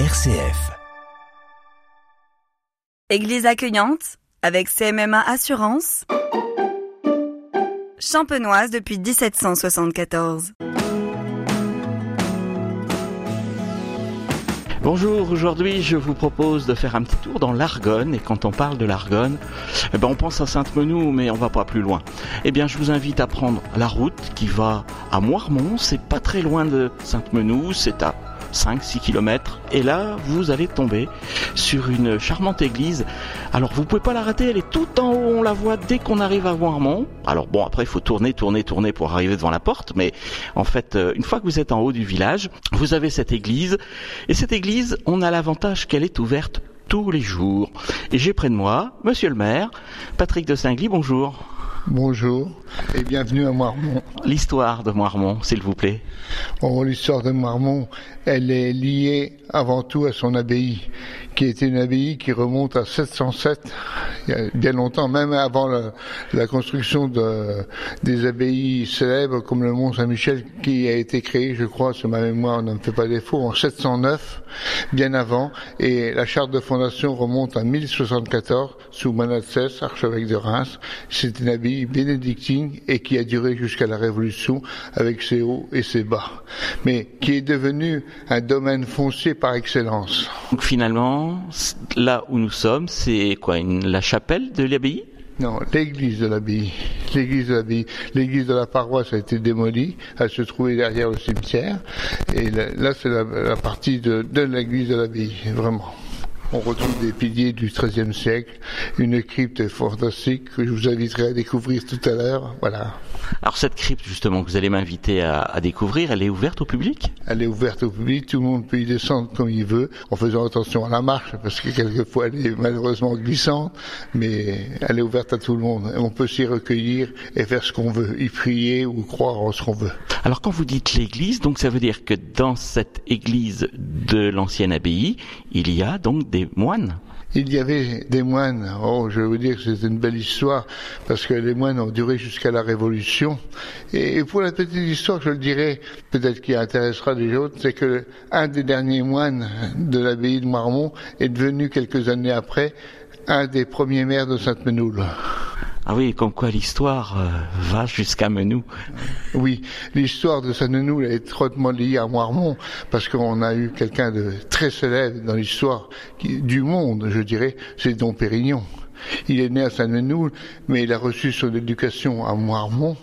RCF. Église accueillante avec CMMA Assurance. Champenoise depuis 1774. Bonjour, aujourd'hui je vous propose de faire un petit tour dans l'Argonne et quand on parle de l'Argonne, eh ben on pense à Sainte-Menou mais on va pas plus loin. Eh bien je vous invite à prendre la route qui va à Moirmont, c'est pas très loin de Sainte-Menou, c'est à 5-6 km et là vous allez tomber sur une charmante église. Alors vous pouvez pas la rater, elle est tout en haut, on la voit dès qu'on arrive à Moirmont. Alors bon après il faut tourner, tourner, tourner pour arriver devant la porte, mais en fait euh, une fois que vous êtes en haut du village, vous avez cette église et cette église on a l'avantage qu'elle est ouverte tous les jours. Et j'ai près de moi Monsieur le maire, Patrick de Singly, bonjour. Bonjour et bienvenue à Moirmont. L'histoire de Moirmont, s'il vous plaît. L'histoire de Moirmont, elle est liée avant tout à son abbaye, qui était une abbaye qui remonte à 707, il y a bien longtemps, même avant la, construction de, des abbayes célèbres comme le Mont Saint-Michel, qui a été créé, je crois, sur ma mémoire ne me fait pas défaut, en 709, bien avant, et la charte de fondation remonte à 1074 sous Manassès, archevêque de Reims. C'est une abbaye bénédictine et qui a duré jusqu'à la Révolution avec ses hauts et ses bas, mais qui est devenue un domaine foncier par excellence. Donc finalement, là où nous sommes, c'est quoi La de l'abbaye? Non, l'église de l'abbaye. L'église de l'abbaye. L'église de la paroisse a été démolie. Elle se trouvait derrière le cimetière. Et là, c'est la, la, partie de, de l'église de l'abbaye, vraiment. On retrouve des piliers du XIIIe siècle, une crypte fantastique que je vous inviterai à découvrir tout à l'heure. Voilà. Alors cette crypte justement que vous allez m'inviter à, à, découvrir, elle est ouverte au public? Elle est ouverte au public, tout le monde peut y descendre comme il veut, en faisant attention à la marche, parce que quelquefois elle est malheureusement glissante, mais elle est ouverte à tout le monde. On peut s'y recueillir et faire ce qu'on veut, y prier ou croire en ce qu'on veut. Alors quand vous dites l'église, donc ça veut dire que dans cette église de l'ancienne abbaye, il y a donc des moines il y avait des moines. Oh, je veux vous dire que c'est une belle histoire parce que les moines ont duré jusqu'à la Révolution. Et pour la petite histoire, je le dirais, peut-être qui intéressera les autres, c'est que un des derniers moines de l'abbaye de Marmont est devenu quelques années après un des premiers maires de Sainte-Menoule. Ah oui, comme quoi l'histoire euh, va jusqu'à Menou. Oui, l'histoire de Sainte-Menoule est étroitement liée à Moirmont, parce qu'on a eu quelqu'un de très célèbre dans l'histoire du monde, je dirais, c'est Dom Pérignon. Il est né à Saint-Menoul, mais il a reçu son éducation à Moirmont.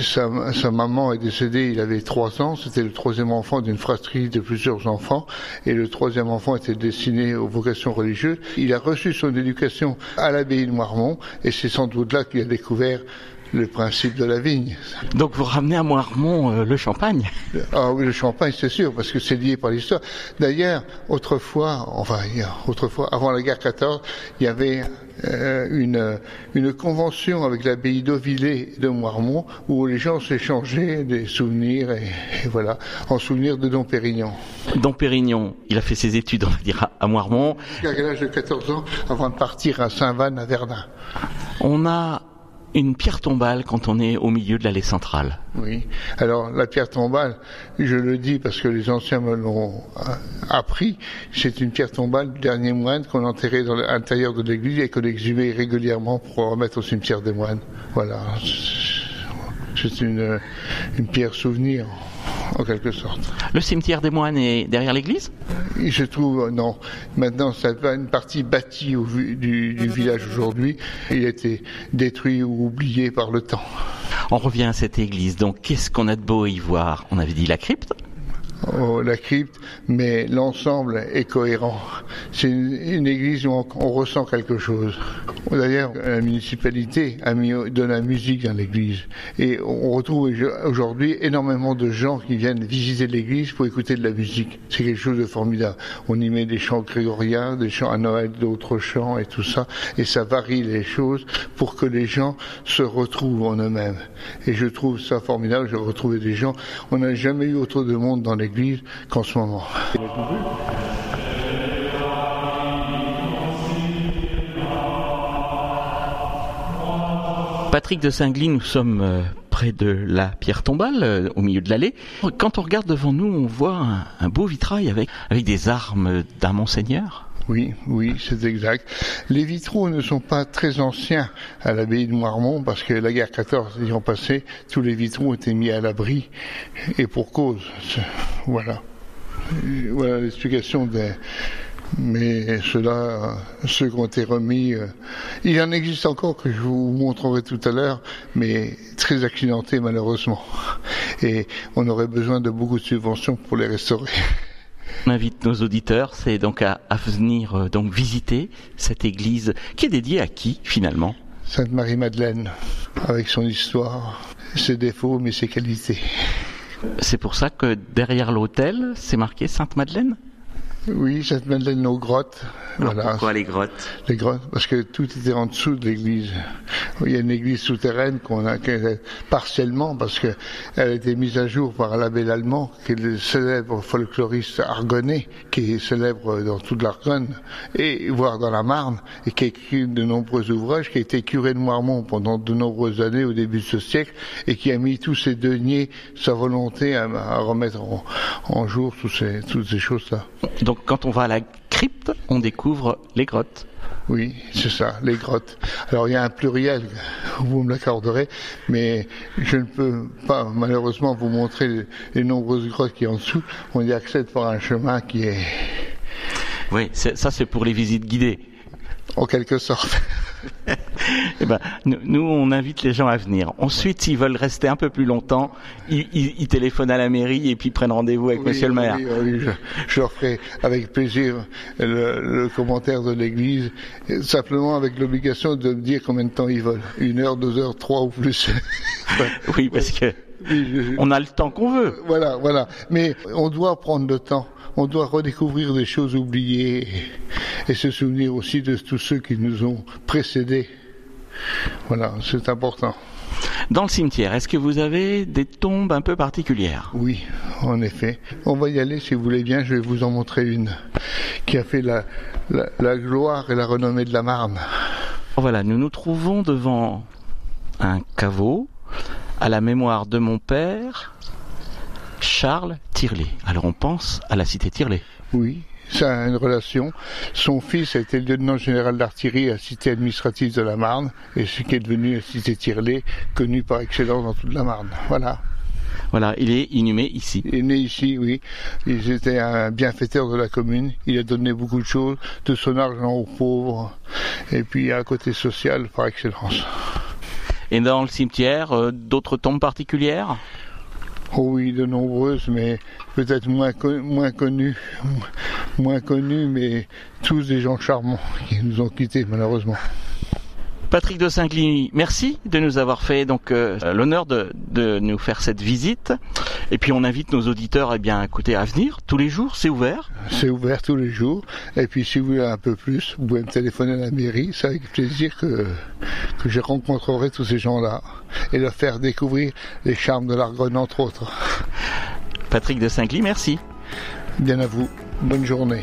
Sa, sa, maman est décédée, il avait trois ans. C'était le troisième enfant d'une fratrie de plusieurs enfants. Et le troisième enfant était destiné aux vocations religieuses. Il a reçu son éducation à l'abbaye de Moirmont. Et c'est sans doute là qu'il a découvert le principe de la vigne. Donc vous ramenez à Moirmont euh, le champagne Ah oui, le champagne, c'est sûr, parce que c'est lié par l'histoire. D'ailleurs, autrefois, enfin, autrefois, avant la guerre 14, il y avait euh, une, une convention avec l'abbaye d'Auvillé de Moirmont où les gens s'échangeaient des souvenirs et, et, voilà, en souvenir de Dom Pérignon. Dom Pérignon, il a fait ses études, on va dire, à, à Moirmont. Jusqu'à l'âge de 14 ans, avant de partir à Saint-Van, à Verdun? On a une pierre tombale quand on est au milieu de l'allée centrale. Oui. Alors la pierre tombale, je le dis parce que les anciens me l'ont appris, c'est une pierre tombale du dernier moine qu'on enterrait dans l'intérieur de l'église et qu'on exhumait régulièrement pour remettre au cimetière des moines. Voilà. C'est une, une pierre souvenir en quelque sorte. Le cimetière des moines est derrière l'église? Il se trouve, non. Maintenant, c'est une partie bâtie au, du, du village aujourd'hui. Il a été détruit ou oublié par le temps. On revient à cette église. Donc, qu'est-ce qu'on a de beau à y voir? On avait dit la crypte Oh, la crypte, mais l'ensemble est cohérent. C'est une, une, église où on, on, ressent quelque chose. D'ailleurs, la municipalité a mis de la musique dans l'église. Et on retrouve aujourd'hui énormément de gens qui viennent visiter l'église pour écouter de la musique. C'est quelque chose de formidable. On y met des chants grégoriens, des chants à Noël, d'autres chants et tout ça. Et ça varie les choses pour que les gens se retrouvent en eux-mêmes. Et je trouve ça formidable. Je retrouvais des gens. On n'a jamais eu autant de monde dans l'église qu'en ce moment. Patrick de Singly, nous sommes près de la pierre tombale, euh, au milieu de l'allée. Quand on regarde devant nous, on voit un, un beau vitrail avec, avec des armes d'un monseigneur. Oui, oui, c'est exact. Les vitraux ne sont pas très anciens à l'abbaye de Moirmont parce que la guerre 14 ayant passé, tous les vitraux ont été mis à l'abri et pour cause. Voilà. Voilà l'explication des, mais ceux-là, ceux qui ont été remis, euh, il en existe encore que je vous montrerai tout à l'heure, mais très accidentés malheureusement. Et on aurait besoin de beaucoup de subventions pour les restaurer. On invite nos auditeurs, c'est donc à, à venir euh, donc visiter cette église qui est dédiée à qui finalement? Sainte Marie-Madeleine, avec son histoire, ses défauts, mais ses qualités. C'est pour ça que derrière l'autel, c'est marqué Sainte Madeleine Oui, Sainte Madeleine aux grottes. Alors voilà. Pourquoi les grottes? Les grottes, parce que tout était en dessous de l'église. Il y a une église souterraine qu'on a partiellement, parce que elle a été mise à jour par l'abbé Lallemand, qui est le célèbre folkloriste argonais, qui est célèbre dans toute l'Argonne, et voire dans la Marne, et qui a écrit de nombreux ouvrages, qui a été curé de Moirmont pendant de nombreuses années au début de ce siècle, et qui a mis tous ses deniers, sa volonté à, à remettre en, en jour ces, toutes ces choses-là. Donc quand on va à la crypte, on découvre les grottes. Oui, c'est ça, les grottes. Alors il y a un pluriel, vous me l'accorderez, mais je ne peux pas malheureusement vous montrer les, les nombreuses grottes qui a en dessous. On y accède par un chemin qui est Oui, ça c'est pour les visites guidées. en quelque sorte. Eh ben, nous, nous, on invite les gens à venir. Ensuite, s'ils veulent rester un peu plus longtemps, ils, ils- ils téléphonent à la mairie et puis prennent rendez-vous avec Oui, Monsieur le maire. oui, oui, je, je leur ferai avec plaisir le, le commentaire de l'église, simplement avec l'obligation de me dire combien de temps ils veulent. Une heure, deux heures, trois ou plus. Oui, parce que on a le temps qu'on veut. Voilà, voilà. Mais on doit prendre le temps. On doit redécouvrir des choses oubliées et, se souvenir aussi de tous ceux qui nous ont précédés. Voilà, c'est important. Dans le cimetière, est-ce que vous avez des tombes un peu particulières? Oui, en effet. On va y aller si vous voulez bien. Je vais vous en montrer une qui a fait la, la, la gloire et la renommée de la Marne. Voilà, nous nous trouvons devant un caveau à la mémoire de mon père, Charles Tirlet. Alors on pense à la cité Tirlet. Oui, ça a une relation. Son fils a été lieutenant général d'artillerie à la cité administrative de la Marne et ce qui est devenu la cité Tirlet, connue par excellence dans toute la Marne. Voilà. Voilà, il est inhumé ici. Il est né ici, oui. Il était un bienfaiteur de la commune. Il a donné beaucoup de choses, de son argent aux pauvres. Et puis un côté social par excellence. Et dans le cimetière, euh, d'autres tombes particulières? Oh oui, de nombreuses, mais peut-être moins, moins connues. Moins connues, mais tous des gens charmants qui nous ont quittés malheureusement. Patrick de Saint-Gly, merci de nous avoir fait donc euh, l'honneur de, de nous faire cette visite. Et puis on invite nos auditeurs eh bien, écoutez, à venir tous les jours, c'est ouvert. C'est ouvert tous les jours. Et puis si vous voulez un peu plus, vous pouvez me téléphoner à la mairie. C'est avec plaisir que, que je rencontrerai tous ces gens-là et leur faire découvrir les charmes de l'Argonne, entre autres. Patrick de Saint-Gly, merci. Bien à vous. Bonne journée.